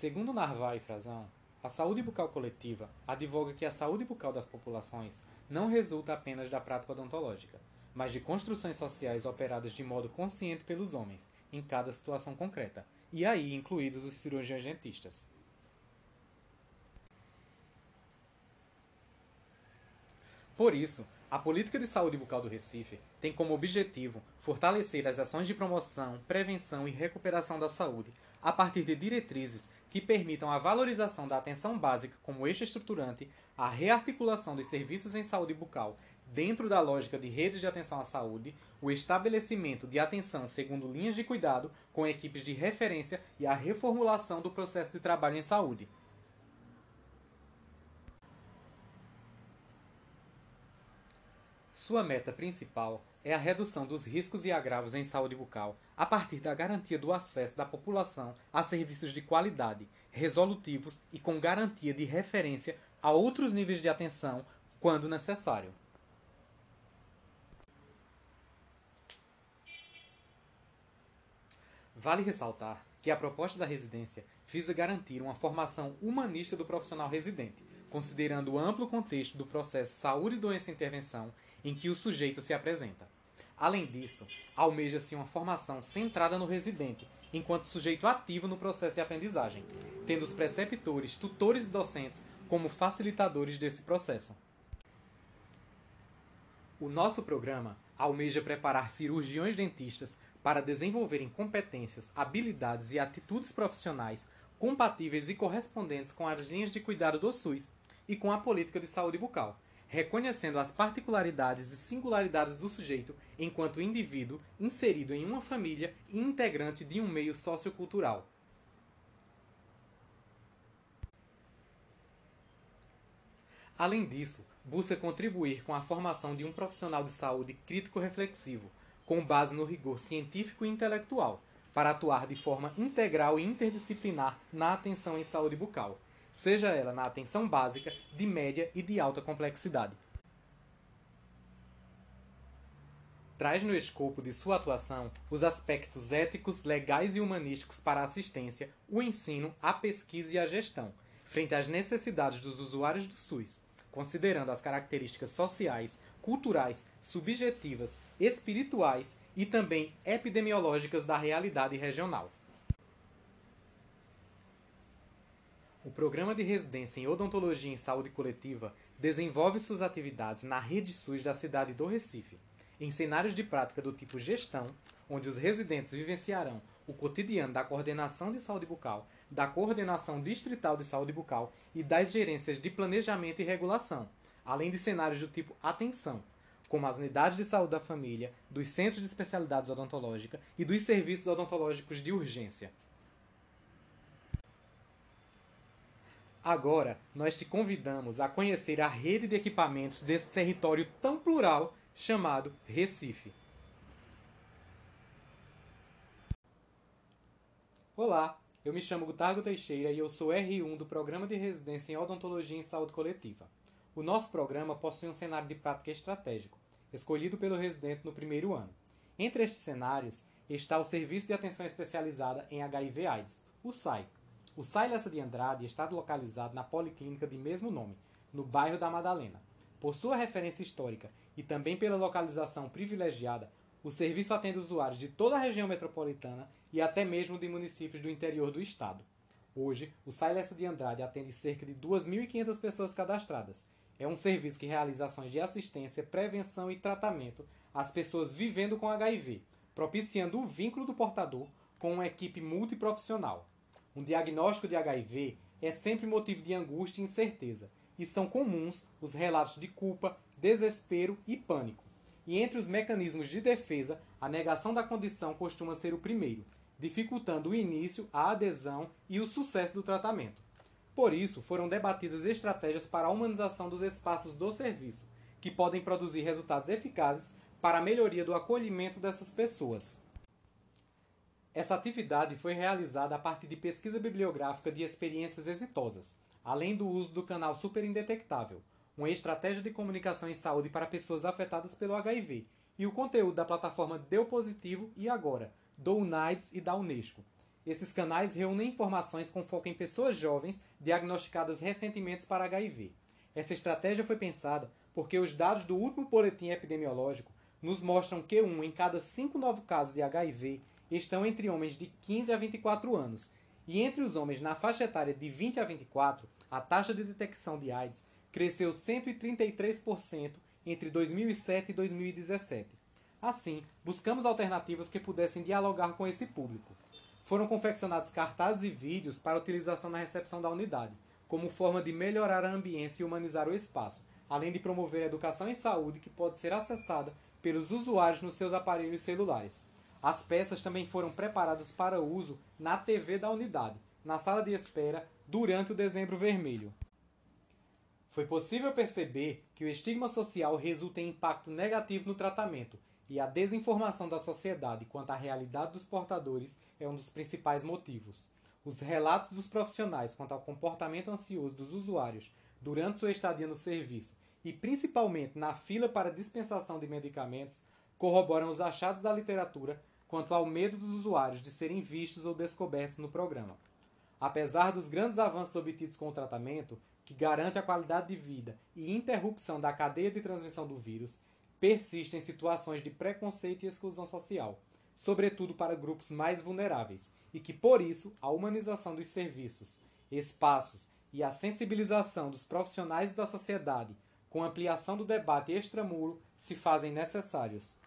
Segundo Narvar e Frazão, a saúde bucal coletiva advoga que a saúde bucal das populações não resulta apenas da prática odontológica, mas de construções sociais operadas de modo consciente pelos homens, em cada situação concreta, e aí incluídos os cirurgiões dentistas. Por isso, a política de saúde bucal do Recife tem como objetivo fortalecer as ações de promoção, prevenção e recuperação da saúde a partir de diretrizes que permitam a valorização da atenção básica como eixo estruturante, a rearticulação dos serviços em saúde bucal dentro da lógica de redes de atenção à saúde, o estabelecimento de atenção segundo linhas de cuidado com equipes de referência e a reformulação do processo de trabalho em saúde. Sua meta principal é a redução dos riscos e agravos em saúde bucal a partir da garantia do acesso da população a serviços de qualidade, resolutivos e com garantia de referência a outros níveis de atenção quando necessário. Vale ressaltar que a proposta da residência visa garantir uma formação humanista do profissional residente, considerando o amplo contexto do processo saúde, doença e em que o sujeito se apresenta. Além disso, almeja-se uma formação centrada no residente, enquanto sujeito ativo no processo de aprendizagem, tendo os preceptores, tutores e docentes como facilitadores desse processo. O nosso programa almeja preparar cirurgiões dentistas para desenvolverem competências, habilidades e atitudes profissionais compatíveis e correspondentes com as linhas de cuidado do SUS e com a política de saúde bucal, reconhecendo as particularidades e singularidades do sujeito enquanto indivíduo inserido em uma família e integrante de um meio sociocultural. Além disso, busca contribuir com a formação de um profissional de saúde crítico-reflexivo, com base no rigor científico e intelectual, para atuar de forma integral e interdisciplinar na atenção em saúde bucal, seja ela na atenção básica, de média e de alta complexidade. Traz no escopo de sua atuação os aspectos éticos, legais e humanísticos para a assistência, o ensino, a pesquisa e a gestão, frente às necessidades dos usuários do SUS, considerando as características sociais, culturais, subjetivas, espirituais e também epidemiológicas da realidade regional. O Programa de Residência em Odontologia em Saúde Coletiva desenvolve suas atividades na rede SUS da cidade do Recife, em cenários de prática do tipo gestão, onde os residentes vivenciarão o cotidiano da coordenação de saúde bucal, da coordenação distrital de saúde bucal e das gerências de planejamento e regulação, além de cenários do tipo atenção, como as unidades de saúde da família, dos centros de especialidades odontológicas e dos serviços odontológicos de urgência. Agora, nós te convidamos a conhecer a rede de equipamentos desse território tão plural chamado Recife. Olá, eu me chamo Gutago Teixeira e eu sou R1 do Programa de Residência em Odontologia em Saúde Coletiva. O nosso programa possui um cenário de prática estratégico, escolhido pelo residente no primeiro ano. Entre estes cenários está o Serviço de Atenção Especializada em HIV/AIDS, o SAI, o SAI de Andrade está localizado na policlínica de mesmo nome, no bairro da Madalena. Por sua referência histórica e também pela localização privilegiada, o serviço atende usuários de toda a região metropolitana e até mesmo de municípios do interior do estado. Hoje, o Lessa de Andrade atende cerca de 2.500 pessoas cadastradas. É um serviço que realiza ações de assistência, prevenção e tratamento às pessoas vivendo com HIV, propiciando o vínculo do portador com uma equipe multiprofissional. Um diagnóstico de HIV é sempre motivo de angústia e incerteza, e são comuns os relatos de culpa, desespero e pânico. E entre os mecanismos de defesa, a negação da condição costuma ser o primeiro, dificultando o início, a adesão e o sucesso do tratamento. Por isso, foram debatidas estratégias para a humanização dos espaços do serviço, que podem produzir resultados eficazes para a melhoria do acolhimento dessas pessoas. Essa atividade foi realizada a partir de pesquisa bibliográfica de experiências exitosas, além do uso do canal Super Indetectável, uma estratégia de comunicação em saúde para pessoas afetadas pelo HIV, e o conteúdo da plataforma Deu Positivo e Agora, do UNAIDS e da Unesco. esses canais reúnem informações com foco em pessoas jovens diagnosticadas recentemente para HIV. Essa estratégia foi pensada porque os dados do último boletim epidemiológico nos mostram que um em cada cinco novos casos de HIV estão entre homens de 15 a 24 anos, e entre os homens na faixa etária de 20 a 24, a taxa de detecção de AIDS cresceu 133% entre 2007 e 2017. Assim, buscamos alternativas que pudessem dialogar com esse público. Foram confeccionados cartazes e vídeos para utilização na recepção da unidade, como forma de melhorar a ambiência e humanizar o espaço, além de promover a educação em saúde que pode ser acessada pelos usuários nos seus aparelhos celulares. As peças também foram preparadas para uso na TV da unidade, na sala de espera, durante o Dezembro Vermelho. Foi possível perceber que o estigma social resulta em impacto negativo no tratamento, e a desinformação da sociedade quanto à realidade dos portadores é um dos principais motivos. Os relatos dos profissionais quanto ao comportamento ansioso dos usuários durante sua estadia no serviço e principalmente na fila para dispensação de medicamentos corroboram os achados da literatura quanto ao medo dos usuários de serem vistos ou descobertos no programa. Apesar dos grandes avanços obtidos com o tratamento, que garante a qualidade de vida e interrupção da cadeia de transmissão do vírus, persistem situações de preconceito e exclusão social, sobretudo para grupos mais vulneráveis, e que, por isso, a humanização dos serviços, espaços e a sensibilização dos profissionais da sociedade, com ampliação do debate extramuro, se fazem necessários.